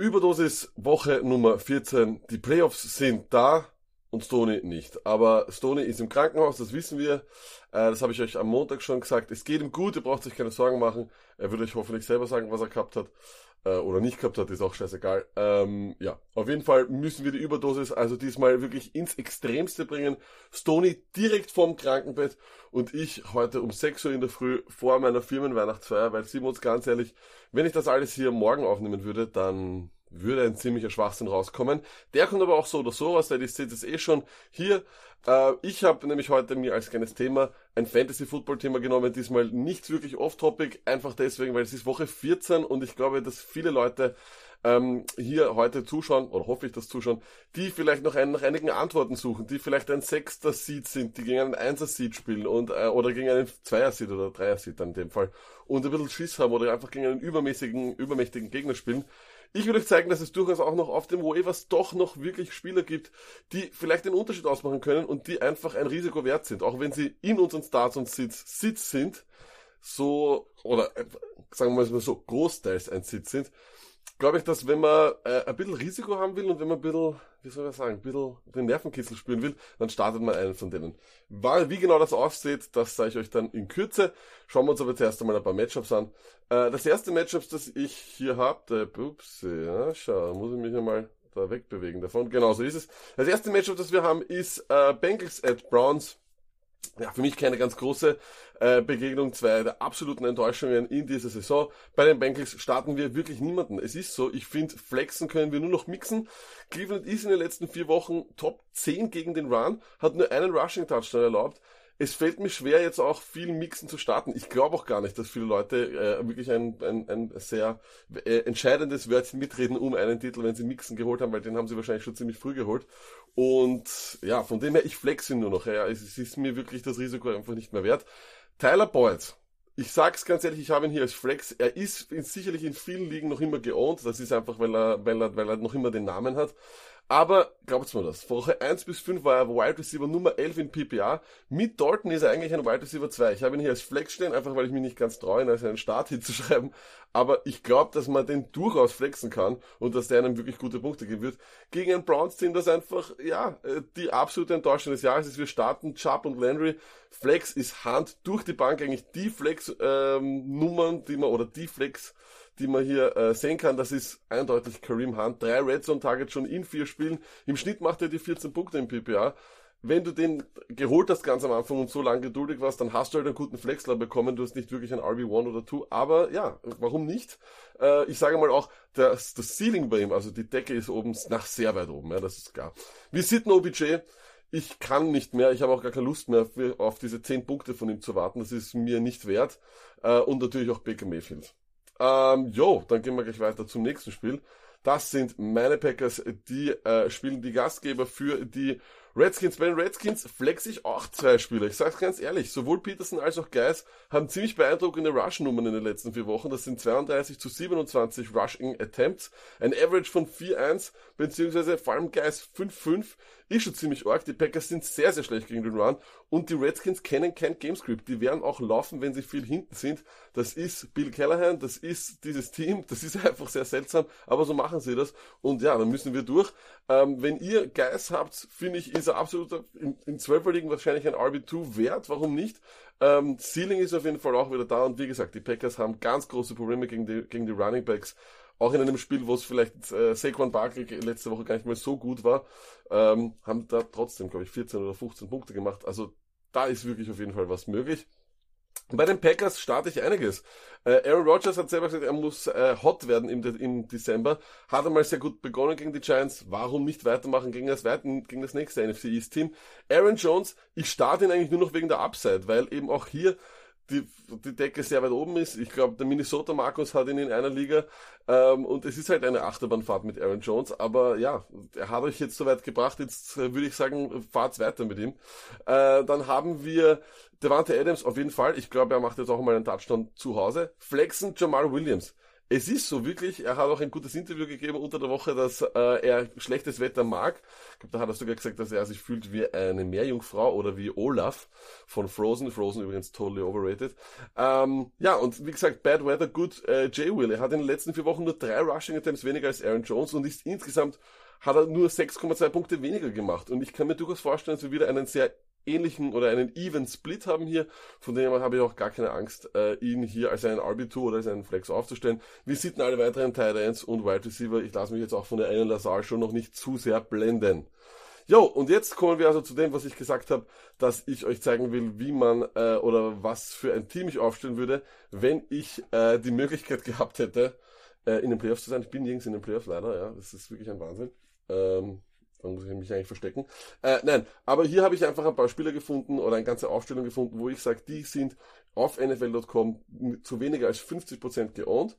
Überdosis Woche Nummer 14. Die Playoffs sind da und Stoney nicht. Aber Stoney ist im Krankenhaus, das wissen wir. Äh, das habe ich euch am Montag schon gesagt. Es geht ihm gut, ihr braucht euch keine Sorgen machen. Er wird euch hoffentlich selber sagen, was er gehabt hat. Äh, oder nicht gehabt hat, ist auch scheißegal. Ähm, ja, auf jeden Fall müssen wir die Überdosis also diesmal wirklich ins Extremste bringen. Stoney direkt vorm Krankenbett und ich heute um 6 Uhr in der Früh vor meiner Firmenweihnachtsfeier, weil sie uns ganz ehrlich, wenn ich das alles hier morgen aufnehmen würde, dann würde ein ziemlicher Schwachsinn rauskommen. Der kommt aber auch so oder so raus, denn ich sehe das eh schon hier. Äh, ich habe nämlich heute mir als kleines Thema ein Fantasy-Football-Thema genommen, diesmal nicht wirklich off-topic, einfach deswegen, weil es ist Woche 14 und ich glaube, dass viele Leute ähm, hier heute zuschauen, oder hoffe ich, dass zuschauen, die vielleicht noch ein, nach einigen Antworten suchen, die vielleicht ein sechster Seed sind, die gegen einen Einser Seed spielen und äh, oder gegen einen Zweier Seed oder Dreier Seed in dem Fall und ein bisschen Schiss haben oder einfach gegen einen übermäßigen, übermächtigen Gegner spielen. Ich will euch zeigen, dass es durchaus auch noch auf dem Waivers doch noch wirklich Spieler gibt, die vielleicht den Unterschied ausmachen können und die einfach ein Risiko wert sind, auch wenn sie in unseren Starts und Sits Sits sind, so, oder äh, sagen wir mal so, großteils ein Sitz sind, glaube ich, dass wenn man äh, ein bisschen Risiko haben will und wenn man ein bisschen, wie soll ich sagen, ein bisschen den Nervenkitzel spüren will, dann startet man einen von denen. Weil, wie genau das aussieht, das zeige ich euch dann in Kürze. Schauen wir uns aber zuerst einmal ein paar Matchups an. Äh, das erste Matchup, das ich hier habe, der ups, ja, schau, muss ich mich einmal da wegbewegen davon. Genau so ist es. Das erste Matchup, das wir haben, ist äh, Bengals at Browns ja, für mich keine ganz große äh, Begegnung, zwei der absoluten Enttäuschungen in dieser Saison. Bei den Bengals starten wir wirklich niemanden. Es ist so, ich finde, flexen können wir nur noch mixen. Cleveland ist in den letzten vier Wochen Top 10 gegen den Run, hat nur einen Rushing Touchdown erlaubt es fällt mir schwer, jetzt auch viel Mixen zu starten. Ich glaube auch gar nicht, dass viele Leute äh, wirklich ein, ein, ein sehr äh, entscheidendes Wörtchen mitreden um einen Titel, wenn sie Mixen geholt haben, weil den haben sie wahrscheinlich schon ziemlich früh geholt. Und ja, von dem her, ich flex ihn nur noch. Ja, es ist mir wirklich das Risiko einfach nicht mehr wert. Tyler Boyd. Ich sag's ganz ehrlich, ich habe ihn hier als Flex. Er ist sicherlich in vielen Ligen noch immer geowned. Das ist einfach, weil er, weil er, weil er noch immer den Namen hat. Aber glaubt's mir das, Woche 1 bis 5 war er Wide Receiver Nummer 11 in PPA. Mit Dalton ist er eigentlich ein Wide Receiver 2. Ich habe ihn hier als Flex stehen, einfach weil ich mich nicht ganz traue, ihn als einen Start hinzuschreiben. Aber ich glaube, dass man den durchaus flexen kann und dass der einem wirklich gute Punkte geben wird. Gegen ein Browns-Team, das einfach, ja, äh, die absolute Enttäuschung des Jahres ist. Wir starten Chubb und Landry. Flex ist Hand durch die Bank eigentlich die Flex-Nummern, ähm, die man, oder die Flex- die man hier äh, sehen kann, das ist eindeutig Kareem Hunt. Drei Red Zone Targets schon in vier Spielen. Im Schnitt macht er die 14 Punkte im PPA. Wenn du den geholt hast ganz am Anfang und so lange geduldig warst, dann hast du halt einen guten Flexler bekommen. Du hast nicht wirklich ein RB1 oder 2. Aber ja, warum nicht? Äh, ich sage mal auch, das, das Ceiling bei ihm, also die Decke ist oben nach sehr weit oben. Ja, das ist klar. Wir sitten OBJ ich kann nicht mehr, ich habe auch gar keine Lust mehr auf diese 10 Punkte von ihm zu warten, das ist mir nicht wert. Äh, und natürlich auch Baker Mayfield. Ähm, jo, dann gehen wir gleich weiter zum nächsten Spiel. Das sind meine Packers, die äh, spielen die Gastgeber für die Redskins. Bei den Redskins flex ich auch zwei Spieler. Ich sag's ganz ehrlich, sowohl Peterson als auch Geis haben ziemlich beeindruckende Rush-Nummern in den letzten vier Wochen. Das sind 32 zu 27 Rushing Attempts. Ein Average von 4-1, beziehungsweise vor allem Geis 5-5 ist schon ziemlich arg. Die Packers sind sehr, sehr schlecht gegen den Run und die Redskins kennen kein Gamescript. Die werden auch laufen, wenn sie viel hinten sind. Das ist Bill Callahan, das ist dieses Team, das ist einfach sehr seltsam, aber so machen sie das. Und ja, dann müssen wir durch. Ähm, wenn ihr Geist habt, finde ich, ist er absolut in, in 12 Ligen wahrscheinlich ein RB2 wert. Warum nicht? Ähm, Ceiling ist auf jeden Fall auch wieder da und wie gesagt, die Packers haben ganz große Probleme gegen die, gegen die Running Backs auch in einem Spiel, wo es vielleicht äh, Saquon Barkley letzte Woche gar nicht mehr so gut war, ähm, haben da trotzdem, glaube ich, 14 oder 15 Punkte gemacht. Also da ist wirklich auf jeden Fall was möglich. Bei den Packers starte ich einiges. Äh, Aaron Rodgers hat selber gesagt, er muss äh, hot werden im, im Dezember. Hat einmal sehr gut begonnen gegen die Giants. Warum nicht weitermachen gegen das, gegen das nächste NFC East Team? Aaron Jones, ich starte ihn eigentlich nur noch wegen der Upside, weil eben auch hier die, die Decke sehr weit oben ist. Ich glaube, der Minnesota Markus hat ihn in einer Liga. Ähm, und es ist halt eine Achterbahnfahrt mit Aaron Jones. Aber ja, er hat euch jetzt so weit gebracht. Jetzt äh, würde ich sagen, fahrt's weiter mit ihm. Äh, dann haben wir Devante Adams auf jeden Fall. Ich glaube, er macht jetzt auch mal einen Touchdown zu Hause. Flexen Jamal Williams. Es ist so wirklich, er hat auch ein gutes Interview gegeben unter der Woche, dass äh, er schlechtes Wetter mag. Ich glaub, da hat er sogar gesagt, dass er sich fühlt wie eine Meerjungfrau oder wie Olaf von Frozen. Frozen übrigens totally overrated. Ähm, ja, und wie gesagt, Bad Weather, good äh, Jay Will. Er hat in den letzten vier Wochen nur drei Rushing Attempts weniger als Aaron Jones und ist insgesamt hat er nur 6,2 Punkte weniger gemacht. Und ich kann mir durchaus vorstellen, dass wir wieder einen sehr ähnlichen oder einen Even Split haben hier. Von dem her habe ich auch gar keine Angst, äh, ihn hier als einen RB2 oder als einen Flex aufzustellen. Wir sitten alle weiteren Tight und Wide Receiver. Ich lasse mich jetzt auch von der einen Lazar schon noch nicht zu sehr blenden. Jo, und jetzt kommen wir also zu dem, was ich gesagt habe, dass ich euch zeigen will, wie man äh, oder was für ein Team ich aufstellen würde, wenn ich äh, die Möglichkeit gehabt hätte, äh, in den Playoffs zu sein. Ich bin nirgends in den Playoffs leider, ja, das ist wirklich ein Wahnsinn. Ähm, dann muss ich mich eigentlich verstecken. Äh, nein, aber hier habe ich einfach ein paar Spieler gefunden oder eine ganze Aufstellung gefunden, wo ich sage, die sind auf NFL.com zu weniger als 50% geowned.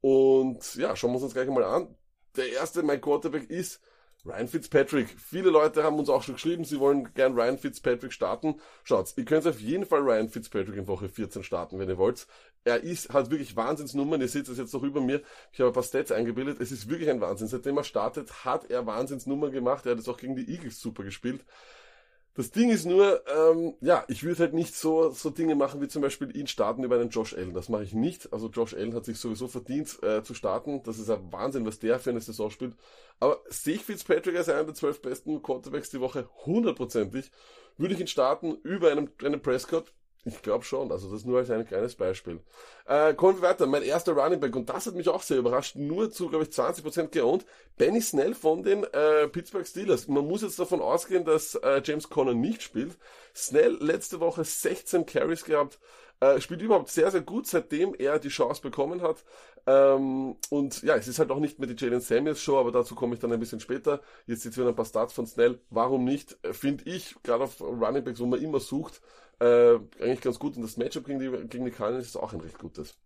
Und ja, schauen wir uns das gleich mal an. Der erste, mein Quarterback ist Ryan Fitzpatrick. Viele Leute haben uns auch schon geschrieben, sie wollen gern Ryan Fitzpatrick starten. Schaut, ihr könnt auf jeden Fall Ryan Fitzpatrick in Woche 14 starten, wenn ihr wollt. Er ist, hat wirklich Wahnsinnsnummern. Ihr seht es jetzt noch über mir. Ich habe ein paar Stats eingebildet. Es ist wirklich ein Wahnsinn. Seitdem er startet, hat er Wahnsinnsnummern gemacht. Er hat es auch gegen die Eagles super gespielt. Das Ding ist nur, ähm, ja, ich würde halt nicht so, so Dinge machen wie zum Beispiel ihn starten über einen Josh Allen. Das mache ich nicht. Also Josh Allen hat sich sowieso verdient äh, zu starten. Das ist ein Wahnsinn, was der für eine Saison spielt. Aber sehe ich Fitzpatrick als einer der zwölf besten Quarterbacks die Woche hundertprozentig, würde ich ihn starten über einen, einen Prescott. Ich glaube schon, also das nur als ein kleines Beispiel. Äh, kommen wir weiter. Mein erster Running Back, und das hat mich auch sehr überrascht, nur zu, glaube ich, 20% geowned. Benny Snell von den äh, Pittsburgh Steelers. Man muss jetzt davon ausgehen, dass äh, James Conner nicht spielt. Snell letzte Woche 16 Carries gehabt, äh, spielt überhaupt sehr, sehr gut, seitdem er die Chance bekommen hat. Ähm, und ja, es ist halt auch nicht mehr die Jalen Samuels Show, aber dazu komme ich dann ein bisschen später. Jetzt jetzt wieder ein paar Starts von Snell. Warum nicht? Äh, finde ich, gerade auf Running Backs, wo man immer sucht, äh, eigentlich ganz gut. Und das Matchup gegen die, gegen die Cardinals ist auch ein recht gutes.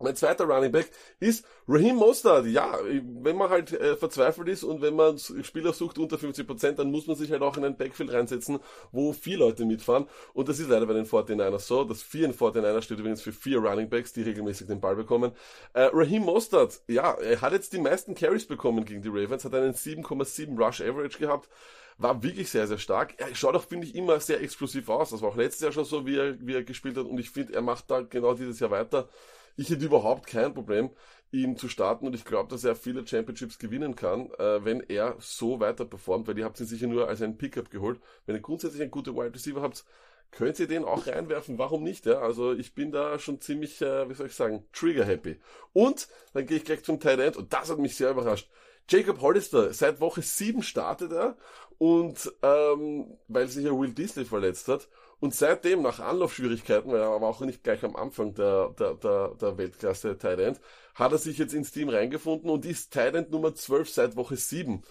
Mein zweiter Running Back ist Raheem Mostard. Ja, wenn man halt äh, verzweifelt ist und wenn man Spieler sucht unter 50%, dann muss man sich halt auch in ein Backfield reinsetzen, wo vier Leute mitfahren. Und das ist leider bei den 49ers so. Das 4 in 49ers steht übrigens für vier Running Backs, die regelmäßig den Ball bekommen. Äh, Raheem Mostard, ja, er hat jetzt die meisten Carries bekommen gegen die Ravens, hat einen 7,7 Rush Average gehabt war wirklich sehr, sehr stark. Er schaut auch, finde ich, immer sehr explosiv aus. Das war auch letztes Jahr schon so, wie er, wie er gespielt hat. Und ich finde, er macht da genau dieses Jahr weiter. Ich hätte überhaupt kein Problem, ihn zu starten. Und ich glaube, dass er viele Championships gewinnen kann, äh, wenn er so weiter performt, weil ihr habt ihn sicher nur als einen Pickup geholt. Wenn ihr grundsätzlich einen guten Wide Receiver habt, könnt ihr den auch reinwerfen. Warum nicht? Ja? Also ich bin da schon ziemlich, äh, wie soll ich sagen, trigger happy. Und dann gehe ich gleich zum Tight End und das hat mich sehr überrascht. Jacob Hollister, seit Woche 7 startet er und ähm, weil sich ja Will Disley verletzt hat und seitdem nach Anlaufschwierigkeiten, weil er aber auch nicht gleich am Anfang der, der, der, der Weltklasse Tight hat er sich jetzt ins Team reingefunden und ist Tight Nummer 12 seit Woche 7.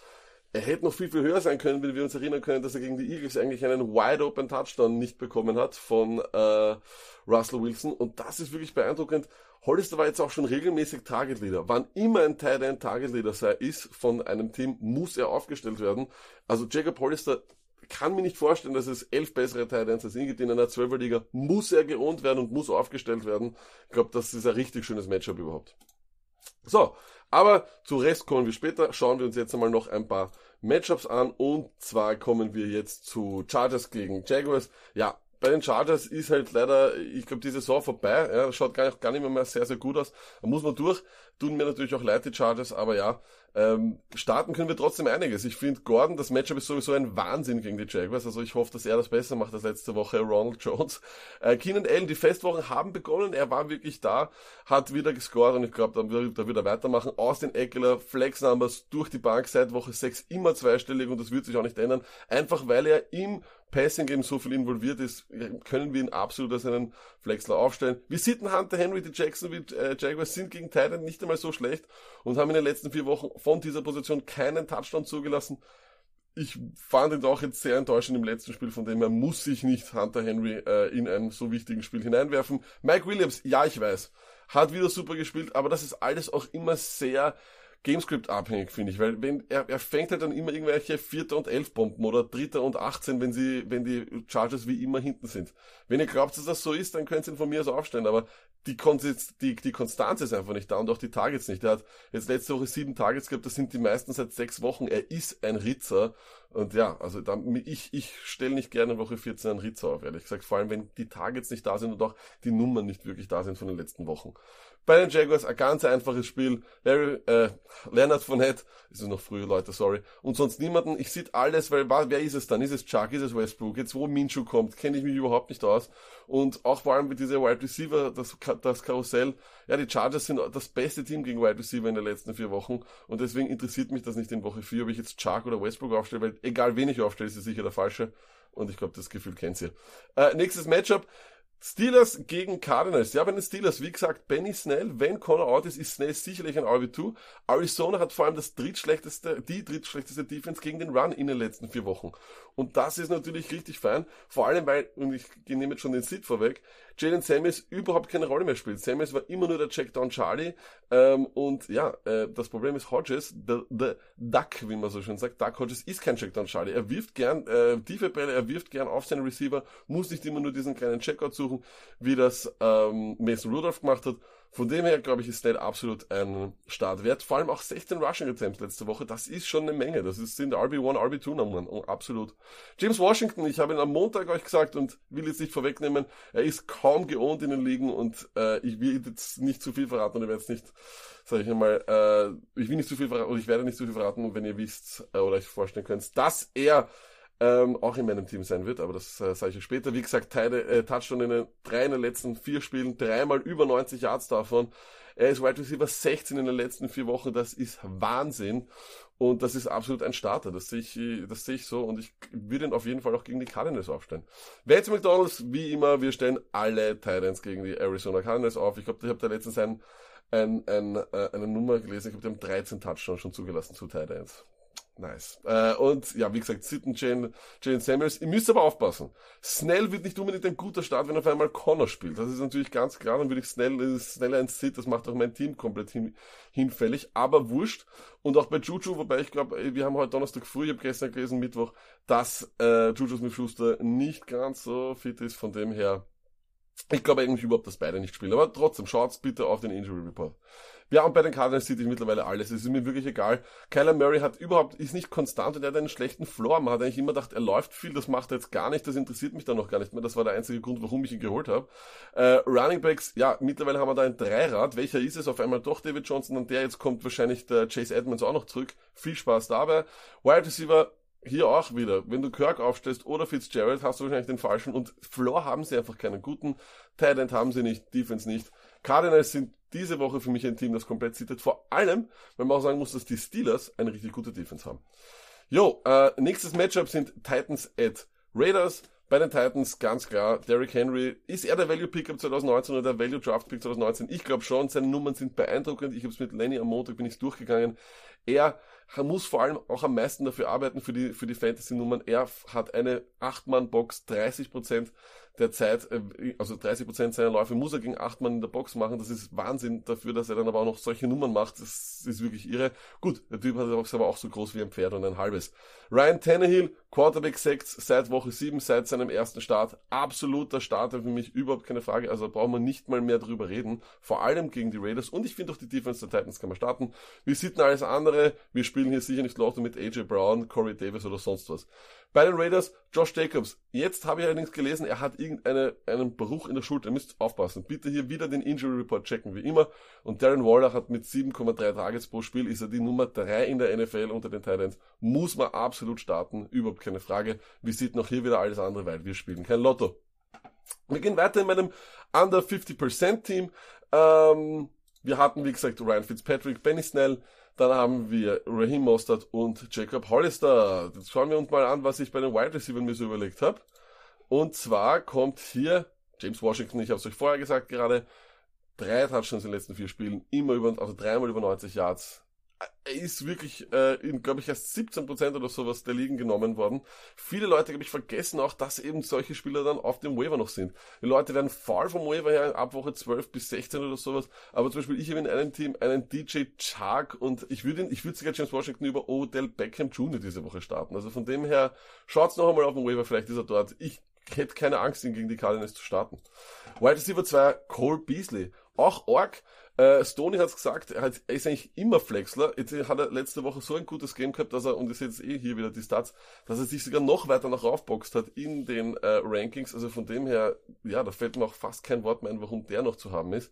Er hätte noch viel, viel höher sein können, wenn wir uns erinnern können, dass er gegen die Eagles eigentlich einen Wide Open Touchdown nicht bekommen hat von äh, Russell Wilson. Und das ist wirklich beeindruckend. Hollister war jetzt auch schon regelmäßig Target Leader. Wann immer ein Tight End Target Leader sei, ist von einem Team, muss er aufgestellt werden. Also Jacob Hollister kann mir nicht vorstellen, dass es elf bessere Tight Ends als ihn gibt in einer Zwölferliga. Muss er geohnt werden und muss aufgestellt werden. Ich glaube, das ist ein richtig schönes Matchup überhaupt. So, aber zu Rest kommen wir später. Schauen wir uns jetzt einmal noch ein paar Matchups an. Und zwar kommen wir jetzt zu Chargers gegen Jaguars. Ja, bei den Chargers ist halt leider, ich glaube, die Saison vorbei. Ja, schaut gar nicht, gar nicht mehr, mehr sehr, sehr gut aus. Da muss man durch. Tun mir natürlich auch leid, die Chargers, aber ja, ähm, starten können wir trotzdem einiges. Ich finde, Gordon, das Matchup ist sowieso ein Wahnsinn gegen die Jaguars. Also ich hoffe, dass er das besser macht als letzte Woche Ronald Jones. Äh, Keenan Allen, die Festwochen haben begonnen. Er war wirklich da, hat wieder gescored und ich glaube, da, da wird er weitermachen. Austin Eckler, Flex Numbers durch die Bank seit Woche 6 immer zweistellig und das wird sich auch nicht ändern. Einfach weil er im Passing Game so viel involviert ist, können wir ihn absolut als einen Flexler aufstellen. Wir sitten Hunter Henry, die Jacksonville äh, Jaguars sind gegen Titan nicht einmal so schlecht und haben in den letzten vier Wochen von dieser Position keinen Touchdown zugelassen. Ich fand ihn auch jetzt sehr enttäuschend im letzten Spiel, von dem her muss sich nicht Hunter Henry äh, in ein so wichtigen Spiel hineinwerfen. Mike Williams, ja, ich weiß, hat wieder super gespielt, aber das ist alles auch immer sehr Gamescript abhängig, finde ich, weil wenn er, er fängt halt dann immer irgendwelche Vierter und Elf Bomben oder Dritter und 18, wenn sie, wenn die Chargers wie immer hinten sind. Wenn ihr glaubt, dass das so ist, dann könnt ihr ihn von mir aus aufstellen, aber die, Konsistenz, die, die Konstanz ist einfach nicht da und auch die Targets nicht. Er hat jetzt letzte Woche sieben Targets gehabt, das sind die meisten seit sechs Wochen. Er ist ein Ritzer. Und ja, also da, ich, ich stelle nicht gerne Woche 14 einen Ritzer auf, ehrlich gesagt. Vor allem, wenn die Targets nicht da sind und auch die Nummern nicht wirklich da sind von den letzten Wochen. Bei den Jaguars ein ganz einfaches Spiel. Larry, äh, Leonard Fournette, ist es noch früher, Leute, sorry. Und sonst niemanden. Ich sehe alles, weil wer ist es dann? Ist es Chuck? Ist es Westbrook? Jetzt wo Minshew kommt, kenne ich mich überhaupt nicht aus. Und auch vor allem mit dieser Wide Receiver, das, das Karussell. Ja, die Chargers sind das beste Team gegen Wide Receiver in den letzten vier Wochen. Und deswegen interessiert mich das nicht in Woche 4, ob ich jetzt Chuck oder Westbrook aufstelle, weil egal wen ich aufstelle, ist es sicher der falsche. Und ich glaube, das Gefühl kennt ihr. Äh, nächstes Matchup. Steelers gegen Cardinals. Ja, bei den Steelers, wie gesagt, Benny Snell, wenn Connor out ist, ist Snell sicherlich ein RB2. Arizona hat vor allem das drittschlechteste, die drittschlechteste Defense gegen den Run in den letzten vier Wochen. Und das ist natürlich richtig fein. Vor allem, weil, und ich nehme jetzt schon den Sit vorweg, Jalen Samuels überhaupt keine Rolle mehr spielt. Samuels war immer nur der Checkdown Charlie. Ähm, und ja, äh, das Problem ist Hodges, the, the Duck, wie man so schön sagt. Duck Hodges ist kein Checkdown Charlie. Er wirft gern äh, tiefe Bälle, er wirft gern auf seinen Receiver, muss nicht immer nur diesen kleinen Checkout suchen, wie das ähm, Mason Rudolph gemacht hat. Von dem her, glaube ich, ist Snell absolut ein Start wert. Vor allem auch 16 Rushing Attempts letzte Woche. Das ist schon eine Menge. Das sind RB1, RB2 Nummern. Oh, absolut. James Washington, ich habe ihn am Montag euch gesagt und will jetzt nicht vorwegnehmen. Er ist kaum geohnt in den Ligen und äh, ich will jetzt nicht zu viel verraten und ich werde jetzt nicht, sage ich einmal, äh, ich will nicht zu viel verraten, oder ich werde nicht zu viel verraten, wenn ihr wisst äh, oder euch vorstellen könnt, dass er ähm, auch in meinem Team sein wird, aber das äh, sage ich später. Wie gesagt, Teile, äh, Touchdown in den drei in den letzten vier Spielen, dreimal über 90 Yards davon. Er ist Wide Receiver 16 in den letzten vier Wochen, das ist Wahnsinn. Und das ist absolut ein Starter, das sehe ich, das sehe ich so und ich würde ihn auf jeden Fall auch gegen die Cardinals aufstellen. Vance McDonalds, wie immer, wir stellen alle Titans gegen die Arizona Cardinals auf. Ich glaube, ich habe da letztens ein, ein, ein, äh, eine Nummer gelesen, ich habe, die haben 13 Touchdowns schon zugelassen zu Titans. Nice. Äh, und ja, wie gesagt, Sitten Jane, Jane Samuels. Ihr müsst aber aufpassen. Snell wird nicht unbedingt ein guter Start, wenn auf einmal Connor spielt. Das ist natürlich ganz klar. Dann würde ich Snell, Snell ein Sit, das macht auch mein Team komplett hin, hinfällig. Aber wurscht. Und auch bei Juju, wobei ich glaube, wir haben heute Donnerstag früh, ich habe gestern gelesen, Mittwoch, dass äh, Juju Smith-Schuster nicht ganz so fit ist. Von dem her, ich glaube eigentlich überhaupt, dass beide nicht spielen. Aber trotzdem, schaut's bitte auf den Injury Report. Ja, und bei den Cardinals sieht ich mittlerweile alles. Es ist mir wirklich egal. Kyler Murray hat überhaupt, ist nicht konstant und er hat einen schlechten Floor. Man hat eigentlich immer gedacht, er läuft viel, das macht er jetzt gar nicht, das interessiert mich dann noch gar nicht mehr. Das war der einzige Grund, warum ich ihn geholt habe. Äh, Running Backs, ja, mittlerweile haben wir da ein Dreirad. Welcher ist es? Auf einmal doch David Johnson und der jetzt kommt wahrscheinlich der Chase Edmonds auch noch zurück. Viel Spaß dabei. Wide Receiver, hier auch wieder, wenn du Kirk aufstellst oder Fitzgerald, hast du wahrscheinlich den falschen und Floor haben sie einfach keinen guten, Talent haben sie nicht, Defense nicht. Cardinals sind diese Woche für mich ein Team, das komplett zittert. Vor allem, wenn man auch sagen muss, dass die Steelers eine richtig gute Defense haben. Jo, äh, nächstes Matchup sind Titans at Raiders. Bei den Titans ganz klar, Derrick Henry, ist er der Value Pickup 2019 oder der Value Draft Pick 2019? Ich glaube schon, seine Nummern sind beeindruckend. Ich habe es mit Lenny am Montag bin ich durchgegangen. Er muss vor allem auch am meisten dafür arbeiten für die für die Fantasy Nummern. Er hat eine 8 Mann Box, 30 der Zeit, äh, also 30% seiner Läufe muss er gegen 8 Mann in der Box machen. Das ist Wahnsinn dafür, dass er dann aber auch noch solche Nummern macht. Das ist wirklich irre. Gut, der Typ hat ist aber auch so groß wie ein Pferd und ein halbes. Ryan Tannehill, Quarterback 6 seit Woche 7, seit seinem ersten Start. Absoluter Starter für mich, überhaupt keine Frage. Also brauchen wir nicht mal mehr drüber reden. Vor allem gegen die Raiders. Und ich finde auch die Defense der Titans kann man starten. Wir sitzen alles andere. Wir spielen hier sicher nicht Lotto mit AJ Brown, Corey Davis oder sonst was. Bei den Raiders, Josh Jacobs. Jetzt habe ich allerdings gelesen, er hat irgendeinen Bruch in der Schulter. Ihr müsst aufpassen. Bitte hier wieder den Injury Report checken, wie immer. Und Darren Waller hat mit 7,3 Targets pro Spiel, ist er die Nummer 3 in der NFL unter den Titans. Muss man absolut starten. Überhaupt keine Frage. Wir sieht noch hier wieder alles andere, weil wir spielen kein Lotto. Wir gehen weiter in meinem Under 50% Team. Ähm, wir hatten, wie gesagt, Ryan Fitzpatrick, Benny Snell, dann haben wir Raheem Mostert und Jacob Hollister. Jetzt schauen wir uns mal an, was ich bei den Wide Receivers mir so überlegt habe. Und zwar kommt hier James Washington, ich habe es euch vorher gesagt gerade, drei Touchdowns in den letzten vier Spielen, immer über, also dreimal über 90 Yards er ist wirklich äh, in, glaube ich, erst 17% oder sowas der Ligen genommen worden. Viele Leute, glaube ich, vergessen auch, dass eben solche Spieler dann auf dem Waiver noch sind. Die Leute werden faul vom Waiver her ab Woche 12 bis 16 oder sowas. Aber zum Beispiel, ich habe in einem Team einen DJ Chark und ich würde ich würde sogar James Washington über Odell Beckham Jr. diese Woche starten. Also von dem her, schaut's noch einmal auf dem Waiver, vielleicht ist er dort. Ich hätte keine Angst, ihn gegen die Cardinals zu starten. Wide Receiver 2, Cole Beasley. Auch Org. Äh, Stoney hat's gesagt, er, ist eigentlich immer Flexler. Jetzt hat er letzte Woche so ein gutes Game gehabt, dass er, und ich sehe jetzt eh hier wieder die Stats, dass er sich sogar noch weiter nach raufboxt hat in den äh, Rankings. Also von dem her, ja, da fällt mir auch fast kein Wort mehr ein, warum der noch zu haben ist.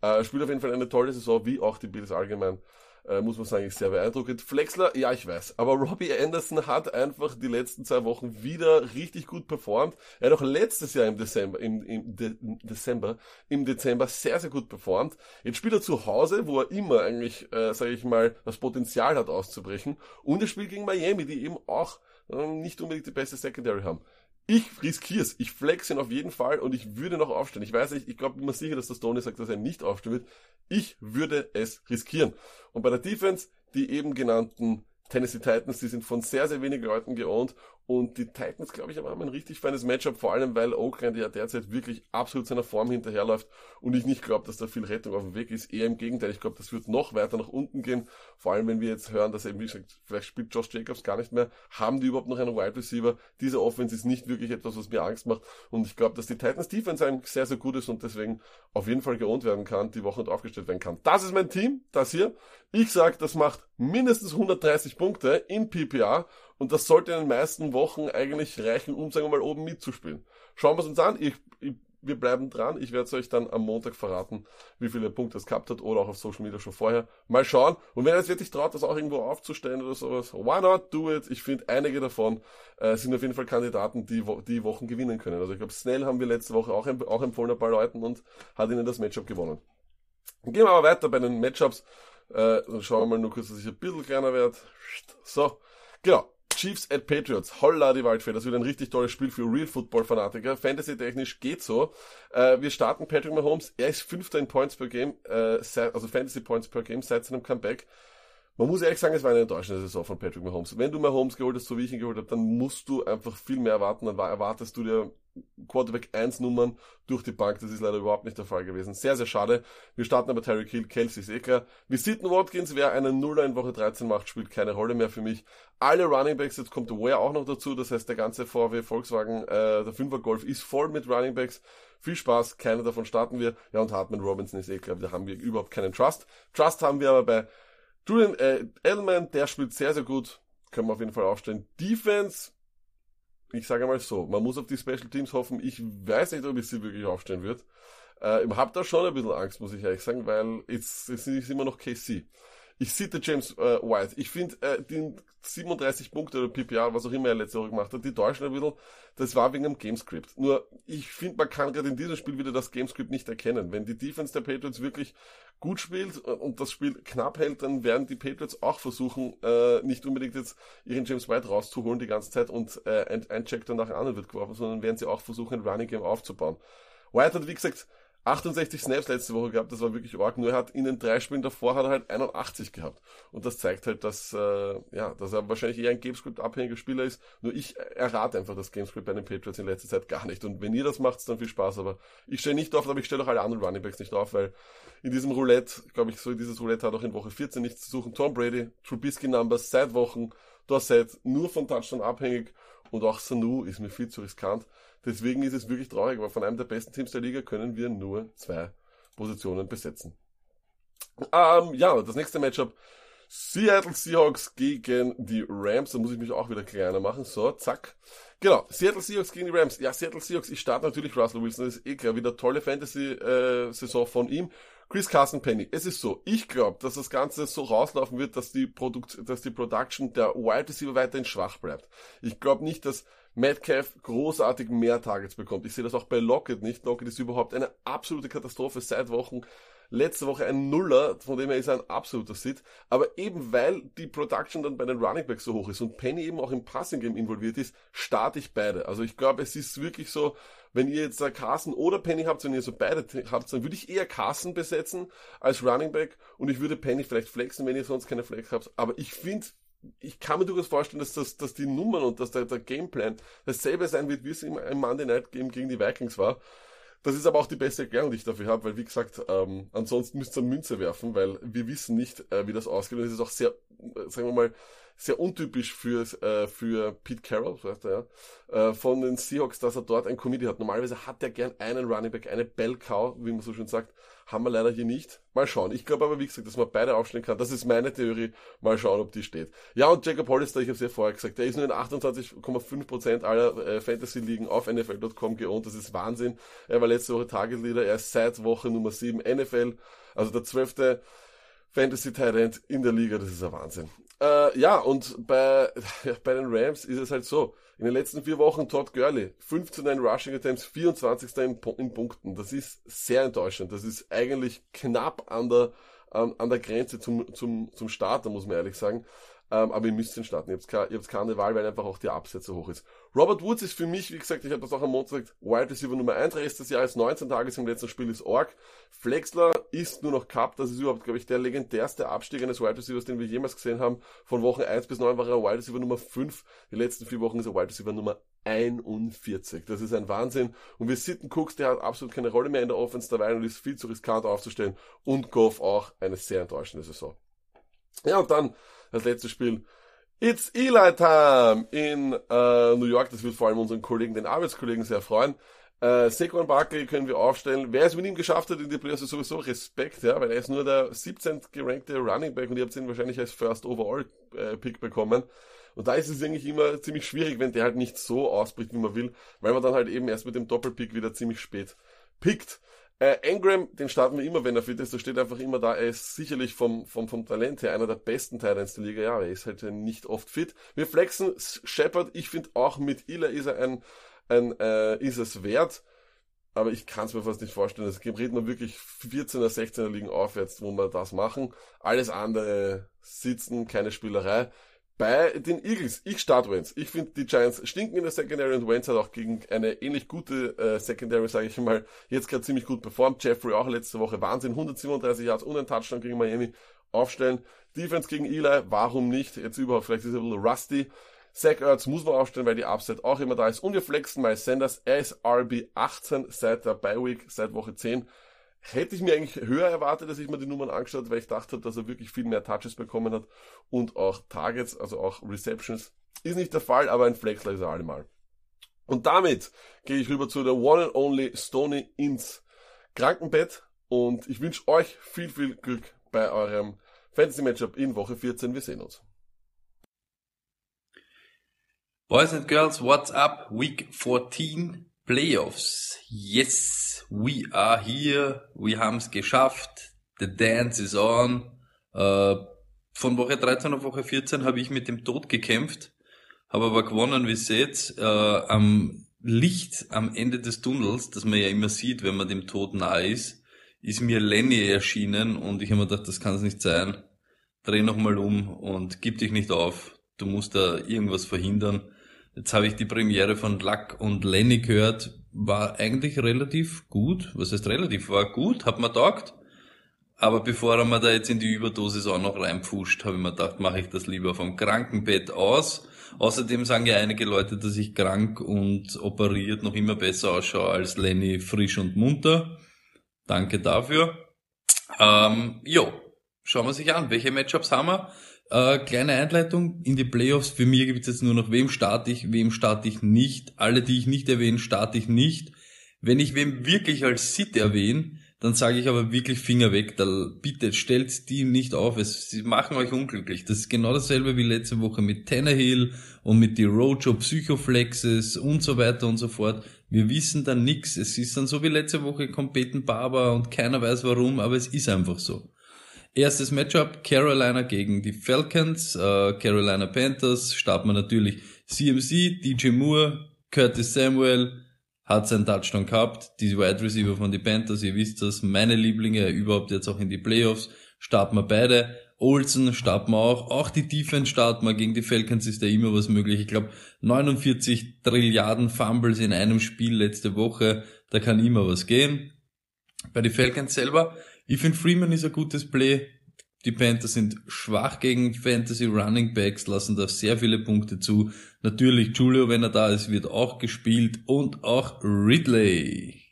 Äh, spielt auf jeden Fall eine tolle Saison, wie auch die Bills allgemein äh, muss man sagen, ist sehr beeindruckend. Flexler, ja, ich weiß. Aber Robbie Anderson hat einfach die letzten zwei Wochen wieder richtig gut performt. Er hat auch letztes Jahr im Dezember, im, im, De im Dezember, im Dezember sehr, sehr gut performt. Jetzt spielt er zu Hause, wo er immer eigentlich, äh, sage ich mal, das Potenzial hat auszubrechen. Und er spielt gegen Miami, die eben auch äh, nicht unbedingt die beste Secondary haben. Ich riskier's. Ich flex ihn auf jeden Fall und ich würde noch aufstehen. Ich weiß nicht, ich glaube immer sicher, dass der Stoney sagt, dass er nicht aufstehen wird. Ich würde es riskieren. Und bei der Defense, die eben genannten Tennessee Titans, die sind von sehr, sehr wenigen Leuten geohnt und die Titans, glaube ich, haben ein richtig feines Matchup, vor allem weil Oakland ja derzeit wirklich absolut seiner Form hinterherläuft und ich nicht glaube, dass da viel Rettung auf dem Weg ist. Eher im Gegenteil, ich glaube, das wird noch weiter nach unten gehen. Vor allem, wenn wir jetzt hören, dass eben, wie gesagt, vielleicht spielt Josh Jacobs gar nicht mehr. Haben die überhaupt noch einen Wide Receiver? Diese Offense ist nicht wirklich etwas, was mir Angst macht. Und ich glaube, dass die Titans Defense eigentlich sehr, sehr gut ist und deswegen auf jeden Fall geohnt werden kann, die Woche und aufgestellt werden kann. Das ist mein Team, das hier. Ich sage, das macht mindestens 130 Punkte in PPA und das sollte in den meisten Wochen eigentlich reichen, um, sagen wir mal, oben mitzuspielen. Schauen wir es uns an. Ich, ich, wir bleiben dran. Ich werde es euch dann am Montag verraten, wie viele Punkte es gehabt hat oder auch auf Social Media schon vorher. Mal schauen. Und wenn ihr jetzt wirklich traut, das auch irgendwo aufzustellen oder sowas, why not do it? Ich finde, einige davon äh, sind auf jeden Fall Kandidaten, die die Wochen gewinnen können. Also ich glaube, Snell haben wir letzte Woche auch, auch empfohlen ein paar Leuten und hat ihnen das Matchup gewonnen. Gehen wir aber weiter bei den Matchups. Äh, dann schauen wir mal nur kurz, dass ich ein bisschen kleiner werde. So, genau. Chiefs at Patriots. Holla die Waldfee. Das wird ein richtig tolles Spiel für Real Football Fanatiker. Fantasy-technisch geht so. Äh, wir starten Patrick Mahomes. Er ist Fünfter in Points per Game, äh, also Fantasy Points per Game seit seinem Comeback. Man muss ehrlich sagen, es war eine enttäuschende Saison von Patrick Mahomes. Wenn du Mahomes geholt hast, so wie ich ihn geholt habe, dann musst du einfach viel mehr erwarten. Dann erwartest du dir Quarterback 1 Nummern durch die Bank. Das ist leider überhaupt nicht der Fall gewesen. Sehr, sehr schade. Wir starten aber Terry Hill, Kelsey ist eh klar. Wir sitten Watkins, wer einen Nuller in Woche 13 macht, spielt keine Rolle mehr für mich. Alle Running Backs, jetzt kommt Ware auch noch dazu. Das heißt, der ganze VW Volkswagen, äh, der 5er Golf ist voll mit Running Backs. Viel Spaß, keiner davon starten wir. Ja, und Hartman Robinson ist eh klar, da haben wir überhaupt keinen Trust. Trust haben wir aber bei Julian äh, Edelman, der spielt sehr, sehr gut. Können wir auf jeden Fall aufstellen. Defense, ich sage mal so, man muss auf die Special Teams hoffen. Ich weiß nicht, ob ich sie wirklich aufstellen wird. Äh, ich habe da schon ein bisschen Angst, muss ich ehrlich sagen, weil jetzt, ist immer noch KC. Ich sitte James äh, White. Ich finde, äh, die 37 Punkte oder PPR, was auch immer er letzte Woche gemacht hat, die täuschen ein bisschen. Das war wegen dem Gamescript. Nur, ich finde, man kann gerade in diesem Spiel wieder das Gamescript nicht erkennen. Wenn die Defense der Patriots wirklich gut spielt äh, und das Spiel knapp hält, dann werden die Patriots auch versuchen, äh, nicht unbedingt jetzt ihren James White rauszuholen die ganze Zeit und äh, ein, ein Check dann nach anderen wird geworfen, sondern werden sie auch versuchen, ein Running Game aufzubauen. White hat, wie gesagt, 68 Snaps letzte Woche gehabt, das war wirklich arg. Nur er hat in den drei Spielen davor hat er halt 81 gehabt. Und das zeigt halt, dass, äh, ja, dass er wahrscheinlich eher ein Gamescript-abhängiger Spieler ist. Nur ich errate einfach das Gamescript bei den Patriots in letzter Zeit gar nicht. Und wenn ihr das macht, dann viel Spaß. Aber ich stelle nicht auf, aber ich stelle auch alle anderen Runningbacks nicht auf, weil in diesem Roulette, glaube ich, so dieses Roulette hat auch in Woche 14 nichts zu suchen. Tom Brady, Trubisky Numbers seit Wochen, Dorset nur von Touchdown abhängig und auch Sanu ist mir viel zu riskant. Deswegen ist es wirklich traurig, weil von einem der besten Teams der Liga können wir nur zwei Positionen besetzen. Ähm, ja, das nächste Matchup. Seattle Seahawks gegen die Rams. Da muss ich mich auch wieder kleiner machen. So, zack. Genau, Seattle Seahawks gegen die Rams. Ja, Seattle Seahawks, ich starte natürlich Russell Wilson. Das ist eh klar. Wieder tolle Fantasy-Saison äh, von ihm. Chris Carson Penny. Es ist so, ich glaube, dass das Ganze so rauslaufen wird, dass die, Produkt, dass die Production der Wide Receiver weiterhin schwach bleibt. Ich glaube nicht, dass Metcalf großartig mehr Targets bekommt. Ich sehe das auch bei Lockett nicht. Lockett ist überhaupt eine absolute Katastrophe seit Wochen. Letzte Woche ein Nuller, von dem er ist ein absoluter Sit. Aber eben weil die Production dann bei den Running Backs so hoch ist und Penny eben auch im Passing Game involviert ist, starte ich beide. Also ich glaube, es ist wirklich so, wenn ihr jetzt Carson oder Penny habt, wenn ihr so beide habt, dann würde ich eher Carson besetzen als Running Back und ich würde Penny vielleicht flexen, wenn ihr sonst keine Flex habt. Aber ich finde, ich kann mir durchaus vorstellen, dass, das, dass die Nummern und dass der, der Gameplan dasselbe sein wird, wie es im, im Monday Night Game gegen die Vikings war. Das ist aber auch die beste Erklärung, die ich dafür habe, weil wie gesagt, ähm, ansonsten müsst ihr Münze werfen, weil wir wissen nicht, äh, wie das ausgeht. Und es ist auch sehr, äh, sagen wir mal, sehr untypisch für, äh, für Pete Carroll, so heißt er ja, äh, von den Seahawks, dass er dort ein Committee hat. Normalerweise hat er gern einen Running Back, eine Bell Cow, wie man so schön sagt. Haben wir leider hier nicht. Mal schauen. Ich glaube aber, wie gesagt, dass man beide aufstellen kann. Das ist meine Theorie. Mal schauen, ob die steht. Ja, und Jacob Hollister, ich habe es ja vorher gesagt, der ist nur in 28,5% aller äh, Fantasy-Ligen auf NFL.com geohnt. Das ist Wahnsinn. Er war letzte Woche Target-Leader. Er ist seit Woche Nummer 7 NFL. Also der zwölfte Fantasy Talent in der Liga. Das ist ein Wahnsinn. Äh, ja, und bei, bei den Rams ist es halt so. In den letzten vier Wochen Todd Gurley, 15 Rushing Attempts, 24. In, in, Punkten. Das ist sehr enttäuschend. Das ist eigentlich knapp an der, an, an der Grenze zum, zum, zum Starter, muss man ehrlich sagen. Ähm, aber ihr müsst den starten. Ihr habt, keine, ihr habt keine Wahl, weil einfach auch die Absätze hoch ist. Robert Woods ist für mich, wie gesagt, ich habe das auch am Montag gesagt, Wide Receiver Nummer 1, Rest des Jahres, 19 Tage im letzten Spiel ist Org. Flexler ist nur noch Cup, das ist überhaupt, glaube ich, der legendärste Abstieg eines Wide Receivers, den wir jemals gesehen haben. Von Wochen 1 bis 9 war er Wide Receiver Nummer 5. Die letzten vier Wochen ist er Wide Receiver Nummer 41. Das ist ein Wahnsinn. Und wir sitten Cooks, der hat absolut keine Rolle mehr in der Offense dabei und ist viel zu riskant aufzustellen. Und Goff auch eine sehr enttäuschende Saison. Ja, und dann das letzte Spiel It's Eli Time in äh, New York. Das wird vor allem unseren Kollegen, den Arbeitskollegen sehr freuen. Äh, Saquon Barkley können wir aufstellen. Wer es mit ihm geschafft hat in die Playoffs, ist sowieso Respekt, ja, weil er ist nur der 17. gerankte Running Back und ihr habt ihn wahrscheinlich als First Overall äh, Pick bekommen. Und da ist es eigentlich immer ziemlich schwierig, wenn der halt nicht so ausbricht, wie man will, weil man dann halt eben erst mit dem Doppelpick wieder ziemlich spät pickt. Äh, Engram, den starten wir immer, wenn er fit ist. Der steht einfach immer da. Er ist sicherlich vom, vom, vom Talent her einer der besten Titans der Liga. Ja, er ist halt nicht oft fit. Wir flexen Shepard. Ich finde auch mit Ila ist er ein, ein äh, ist es wert. Aber ich kann es mir fast nicht vorstellen. Es reden wir wirklich 14er, 16er Ligen aufwärts, wo wir das machen. Alles andere sitzen, keine Spielerei. Bei den Eagles, ich starte Wentz. Ich finde, die Giants stinken in der Secondary und Wentz hat auch gegen eine ähnlich gute äh, Secondary, sage ich mal, jetzt gerade ziemlich gut performt. Jeffrey auch letzte Woche Wahnsinn, 137 Yards und ein Touchdown gegen Miami aufstellen. Defense gegen Eli, warum nicht? Jetzt überhaupt, vielleicht ist er ein bisschen rusty. Zach Ertz muss man aufstellen, weil die Upside auch immer da ist. Und wir flexen Miles Sanders. Er ist RB 18 seit der Bye Week, seit Woche 10 hätte ich mir eigentlich höher erwartet, dass ich mir die Nummern angeschaut, weil ich dachte, dass er wirklich viel mehr Touches bekommen hat und auch Targets, also auch Receptions. Ist nicht der Fall, aber ein Flexler ist er allemal. Und damit gehe ich rüber zu der One and Only Stony ins Krankenbett und ich wünsche euch viel, viel Glück bei eurem Fantasy Matchup in Woche 14. Wir sehen uns. Boys and Girls, what's up? Week 14 Playoffs. Yes, we are here. Wir haben es geschafft. The dance is on. Äh, von Woche 13 auf Woche 14 habe ich mit dem Tod gekämpft, habe aber gewonnen, wie seht, äh, am Licht am Ende des Tunnels, das man ja immer sieht, wenn man dem Tod nahe ist, ist mir Lenny erschienen und ich habe mir gedacht, das kann es nicht sein. Dreh nochmal um und gib dich nicht auf. Du musst da irgendwas verhindern. Jetzt habe ich die Premiere von Luck und Lenny gehört, war eigentlich relativ gut. Was heißt relativ? War gut, hat mir taugt. Aber bevor er mir da jetzt in die Überdosis auch noch reinpfuscht, habe ich mir gedacht, mache ich das lieber vom Krankenbett aus. Außerdem sagen ja einige Leute, dass ich krank und operiert noch immer besser ausschaue als Lenny frisch und munter. Danke dafür. Ähm, jo, schauen wir sich an, welche Matchups haben wir. Äh, kleine Einleitung in die Playoffs. Für mich gibt es jetzt nur noch, wem starte ich, wem starte ich nicht. Alle, die ich nicht erwähne, starte ich nicht. Wenn ich wem wirklich als Sit erwähne, dann sage ich aber wirklich Finger weg. Da, bitte stellt die nicht auf. Es, sie machen euch unglücklich. Das ist genau dasselbe wie letzte Woche mit Tannehill und mit die Rojo Psychoflexes und so weiter und so fort. Wir wissen dann nix. Es ist dann so wie letzte Woche kommt Peyton Barber und keiner weiß warum, aber es ist einfach so. Erstes Matchup Carolina gegen die Falcons, äh, Carolina Panthers, starten wir natürlich CMC, DJ Moore, Curtis Samuel, hat seinen Touchdown gehabt, die Wide Receiver von die Panthers, ihr wisst das, meine Lieblinge, überhaupt jetzt auch in die Playoffs, starten wir beide. Olsen starten wir auch, auch die Defense starten wir, gegen die Falcons ist ja immer was möglich. Ich glaube 49 Trilliarden Fumbles in einem Spiel letzte Woche, da kann immer was gehen. Bei den Falcons selber, ich finde Freeman ist ein gutes Play. Die Panthers sind schwach gegen Fantasy Running Backs, lassen da sehr viele Punkte zu. Natürlich Julio, wenn er da ist, wird auch gespielt und auch Ridley.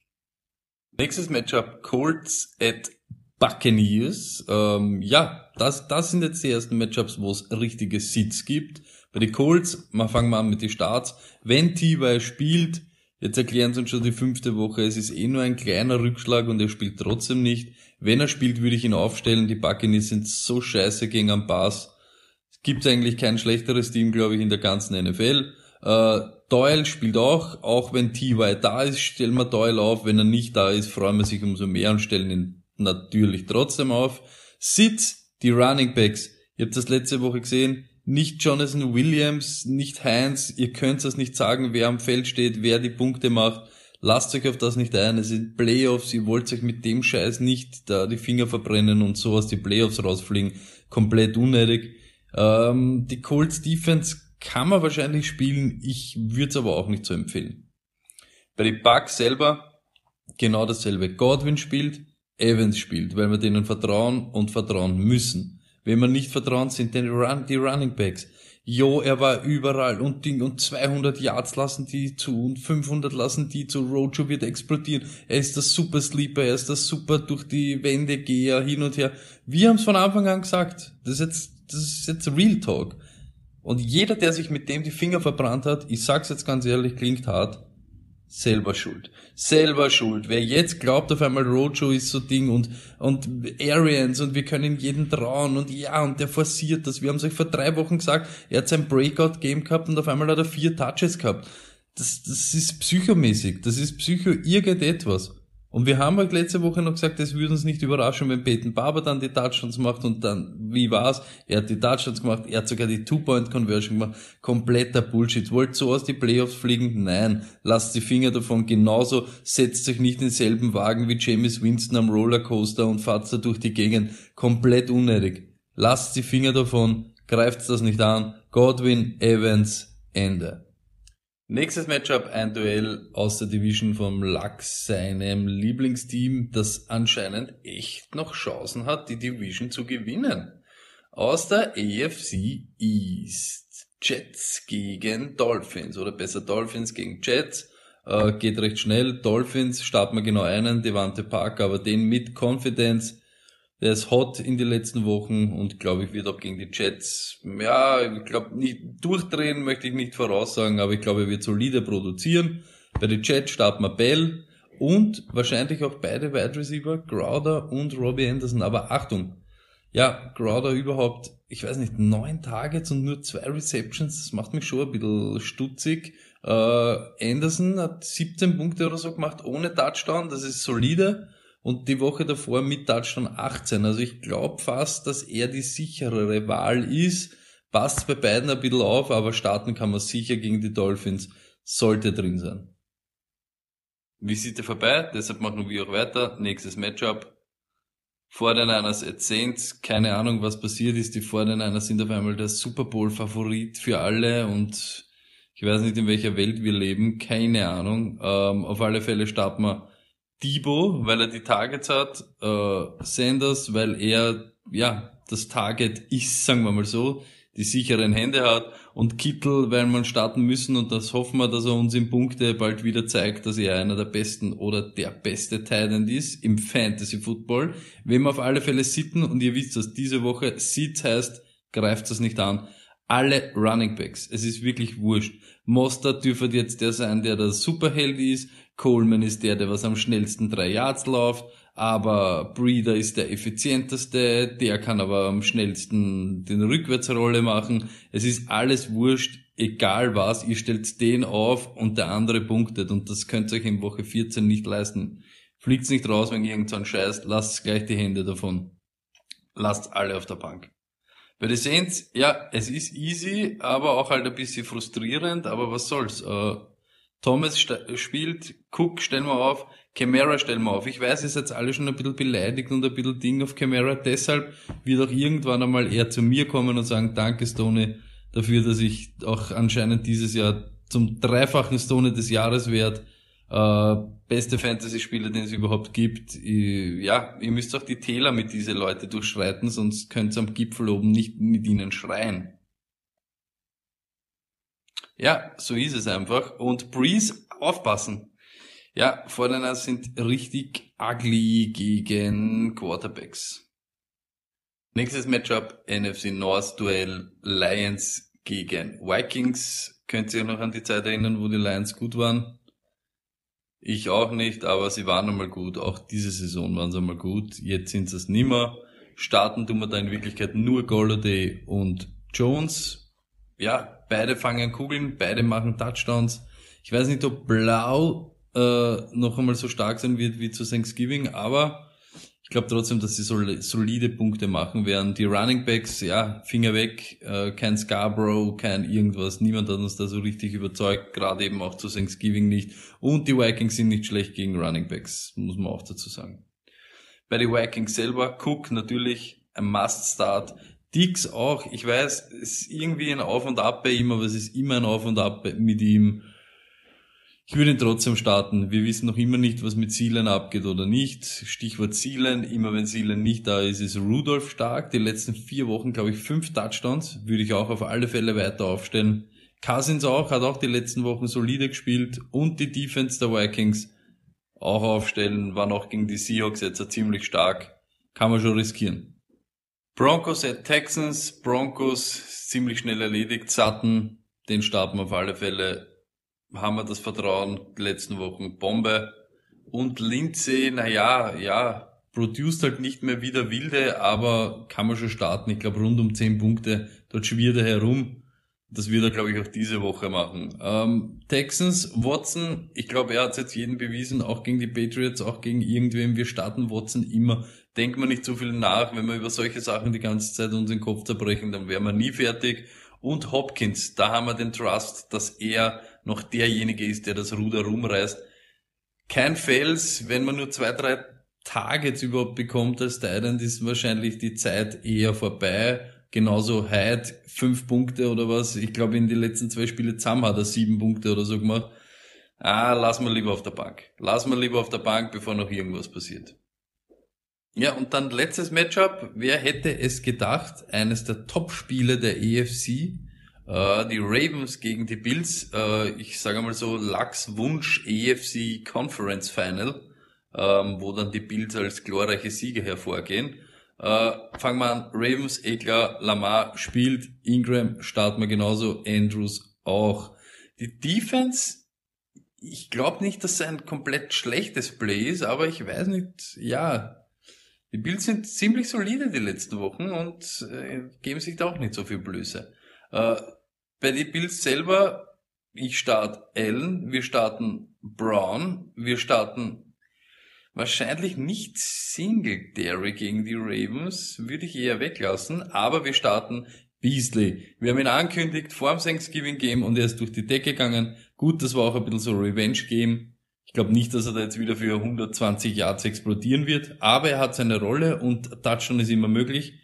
Nächstes Matchup Colts at Buccaneers. Ähm, ja, das, das sind jetzt die ersten Matchups, wo es richtige Sits gibt. Bei den Colts, mal fangen wir an mit den Starts. Wenn T.Y. spielt, jetzt erklären sie uns schon die fünfte Woche, es ist eh nur ein kleiner Rückschlag und er spielt trotzdem nicht. Wenn er spielt, würde ich ihn aufstellen. Die Buccaneers sind so scheiße gegen am Pass. Es gibt eigentlich kein schlechteres Team, glaube ich, in der ganzen NFL. Äh, Doyle spielt auch, auch wenn T.Y. da ist, stellen wir Doyle auf. Wenn er nicht da ist, freuen wir sich umso mehr und stellen ihn natürlich trotzdem auf. Sitz, die Running Backs. Ihr habt das letzte Woche gesehen. Nicht Jonathan Williams, nicht Heinz. Ihr könnt das nicht sagen, wer am Feld steht, wer die Punkte macht. Lasst euch auf das nicht ein. Es sind Playoffs. Ihr wollt euch mit dem Scheiß nicht da die Finger verbrennen und so aus die Playoffs rausfliegen. Komplett unnötig. Ähm, die Colts Defense kann man wahrscheinlich spielen. Ich würde es aber auch nicht so empfehlen. Bei den Bucks selber genau dasselbe. Godwin spielt, Evans spielt, weil wir denen vertrauen und vertrauen müssen. Wenn wir nicht vertrauen, sind Run, die Running Backs. Jo, er war überall und Ding und 200 Yards lassen die zu und 500 lassen die zu. Rojo wird explodieren. Er ist das Super Sleeper, er ist das Super durch die Wände Geher hin und her. Wir haben es von Anfang an gesagt. Das ist jetzt, das ist jetzt Real Talk. Und jeder, der sich mit dem die Finger verbrannt hat, ich sag's jetzt ganz ehrlich, klingt hart, selber schuld. Selber schuld. Wer jetzt glaubt auf einmal Rojo ist so Ding und, und Arians und wir können jeden trauen und ja, und der forciert das. Wir haben es euch vor drei Wochen gesagt, er hat sein Breakout-Game gehabt und auf einmal hat er vier Touches gehabt. Das, das ist psychomäßig. Das ist psycho irgendetwas. Und wir haben halt letzte Woche noch gesagt, es würde uns nicht überraschen, wenn Peyton Barber dann die Touchdowns macht und dann, wie war's? Er hat die Touchdowns gemacht, er hat sogar die Two-Point-Conversion gemacht. Kompletter Bullshit. Wollt so aus die Playoffs fliegen? Nein. Lasst die Finger davon. Genauso setzt euch nicht in denselben Wagen wie James Winston am Rollercoaster und fahrt da durch die Gegend. Komplett unnötig. Lasst die Finger davon. Greift das nicht an. Godwin, Evans, Ende. Nächstes Matchup, ein Duell aus der Division vom Lux, seinem Lieblingsteam, das anscheinend echt noch Chancen hat, die Division zu gewinnen. Aus der AFC East. Jets gegen Dolphins, oder besser Dolphins gegen Jets. Äh, geht recht schnell. Dolphins starten wir genau einen, Devante Parker, aber den mit Confidence der ist hot in den letzten Wochen und glaube ich wird auch gegen die Jets, ja, ich glaube nicht durchdrehen möchte ich nicht voraussagen, aber ich glaube er wird solide produzieren. Bei den Jets starten wir Bell und wahrscheinlich auch beide Wide Receiver, Crowder und Robbie Anderson. Aber Achtung, ja, Crowder überhaupt, ich weiß nicht, neun Targets und nur zwei Receptions, das macht mich schon ein bisschen stutzig. Äh, Anderson hat 17 Punkte oder so gemacht ohne Touchdown, das ist solide und die Woche davor mit Touchdown 18. Also ich glaube fast, dass er die sicherere Wahl ist. Passt bei beiden ein bisschen auf, aber starten kann man sicher gegen die Dolphins. Sollte drin sein. Visite vorbei, deshalb machen wir auch weiter. Nächstes Matchup. Vor den Niners at Saints. Keine Ahnung, was passiert ist. Die Vor den Niners sind auf einmal der Super Bowl Favorit für alle und ich weiß nicht, in welcher Welt wir leben. Keine Ahnung. Ähm, auf alle Fälle starten wir Debo, weil er die Targets hat, äh, Sanders, weil er ja das Target ist, sagen wir mal so, die sicheren Hände hat und Kittel, weil man starten müssen und das hoffen wir, dass er uns in Punkte bald wieder zeigt, dass er einer der besten oder der beste Titan ist im Fantasy Football. Wir auf alle Fälle sitten und ihr wisst, dass diese Woche Sitz heißt, greift das nicht an. Alle Running Backs. Es ist wirklich wurscht. Mostert dürfte jetzt der sein, der der Superheld ist. Coleman ist der, der was am schnellsten drei Yards läuft, aber Breeder ist der effizienteste, der kann aber am schnellsten den Rückwärtsrolle machen. Es ist alles wurscht, egal was, ihr stellt den auf und der andere punktet und das könnt ihr euch in Woche 14 nicht leisten. Fliegt's nicht raus, wenn irgend so ein Scheiß, lasst gleich die Hände davon. Lasst alle auf der Bank. Bei den Saints, ja, es ist easy, aber auch halt ein bisschen frustrierend, aber was soll's. Äh, Thomas spielt, Cook stellen wir auf, Camara stellen wir auf. Ich weiß, ihr seid alle schon ein bisschen beleidigt und ein bisschen Ding auf Camara, deshalb wird auch irgendwann einmal er zu mir kommen und sagen, danke Stone dafür, dass ich auch anscheinend dieses Jahr zum dreifachen Stone des Jahres werde. Äh, beste Fantasy-Spieler, den es überhaupt gibt. Ich, ja, ihr müsst auch die Täler mit diese Leute durchschreiten, sonst könnt ihr am Gipfel oben nicht mit ihnen schreien. Ja, so ist es einfach. Und Breeze, aufpassen. Ja, Fortiners sind richtig ugly gegen Quarterbacks. Nächstes Matchup, NFC North Duell Lions gegen Vikings. Könnt ihr euch noch an die Zeit erinnern, wo die Lions gut waren? Ich auch nicht, aber sie waren einmal gut. Auch diese Saison waren sie einmal gut. Jetzt sind sie es nimmer. Starten tun wir da in Wirklichkeit nur Golladay und Jones. Ja, beide fangen Kugeln, beide machen Touchdowns. Ich weiß nicht, ob Blau äh, noch einmal so stark sein wird wie zu Thanksgiving, aber ich glaube trotzdem, dass sie solide Punkte machen werden. Die Running Backs, ja, Finger weg, äh, kein Scarborough, kein irgendwas. Niemand hat uns da so richtig überzeugt, gerade eben auch zu Thanksgiving nicht. Und die Vikings sind nicht schlecht gegen Running Backs, muss man auch dazu sagen. Bei den Vikings selber, Cook natürlich ein Must-Start. Dix auch, ich weiß, es ist irgendwie ein Auf und Ab bei ihm, aber es ist immer ein Auf und Ab mit ihm. Ich würde ihn trotzdem starten. Wir wissen noch immer nicht, was mit Zielen abgeht oder nicht. Stichwort Zielen. Immer wenn Zielen nicht da ist, ist Rudolf stark. Die letzten vier Wochen, glaube ich, fünf Touchdowns. Würde ich auch auf alle Fälle weiter aufstellen. Cousins auch, hat auch die letzten Wochen solide gespielt. Und die Defense der Vikings auch aufstellen. War noch gegen die Seahawks jetzt ziemlich stark. Kann man schon riskieren. Broncos at Texans. Broncos ziemlich schnell erledigt. Sutton, den starten wir auf alle Fälle haben wir das Vertrauen die letzten Wochen Bombe. Und Lindsay, naja, ja, produced halt nicht mehr wieder wilde, aber kann man schon starten. Ich glaube rund um 10 Punkte. Dort schwirrt er herum. Das wird er, glaube ich, auch diese Woche machen. Ähm, Texans, Watson, ich glaube, er hat jetzt jeden bewiesen, auch gegen die Patriots, auch gegen irgendwem. Wir starten Watson immer. Denkt man nicht so viel nach. Wenn wir über solche Sachen die ganze Zeit uns den Kopf zerbrechen, dann wären wir nie fertig. Und Hopkins, da haben wir den Trust, dass er noch derjenige ist, der das Ruder rumreißt. Kein Fels, wenn man nur zwei, drei Targets überhaupt bekommt als Titan, ist wahrscheinlich die Zeit eher vorbei. Genauso Hyde, fünf Punkte oder was. Ich glaube, in die letzten zwei Spiele zusammen hat er sieben Punkte oder so gemacht. Ah, lass mal lieber auf der Bank. Lass mal lieber auf der Bank, bevor noch irgendwas passiert. Ja, und dann letztes Matchup. Wer hätte es gedacht? Eines der Top-Spiele der EFC. Äh, die Ravens gegen die Bills, äh, ich sage mal so, Lachs Wunsch EFC Conference Final, ähm, wo dann die Bills als glorreiche Sieger hervorgehen. Äh, fangen wir an, Ravens, Eklar, Lamar spielt, Ingram starten wir genauso, Andrews auch. Die Defense, ich glaube nicht, dass es ein komplett schlechtes Play ist, aber ich weiß nicht, ja, die Bills sind ziemlich solide die letzten Wochen und äh, geben sich da auch nicht so viel Blöße. Äh, bei den Bills selber, ich starte Allen, wir starten Brown, wir starten wahrscheinlich nicht Singletary gegen die Ravens, würde ich eher weglassen, aber wir starten Beasley. Wir haben ihn angekündigt vor dem Thanksgiving Game und er ist durch die Decke gegangen. Gut, das war auch ein bisschen so Revenge Game. Ich glaube nicht, dass er da jetzt wieder für 120 Yards explodieren wird, aber er hat seine Rolle und Touchdown ist immer möglich.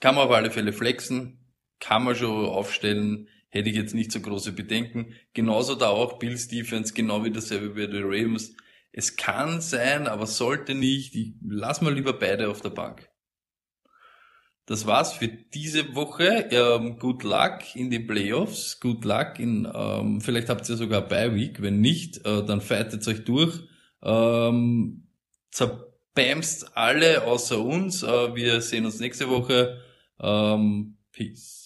Kann man auf alle Fälle flexen kann man schon aufstellen, hätte ich jetzt nicht so große Bedenken. Genauso da auch Bills Defense, genau wie dasselbe bei den Ravens. Es kann sein, aber sollte nicht. Ich lass mal lieber beide auf der Bank. Das war's für diese Woche. Ähm, good luck in den Playoffs. Good luck in, ähm, vielleicht habt ihr sogar Bye Week. Wenn nicht, äh, dann fightet euch durch. Ähm, zerbämst alle außer uns. Äh, wir sehen uns nächste Woche. Ähm, peace.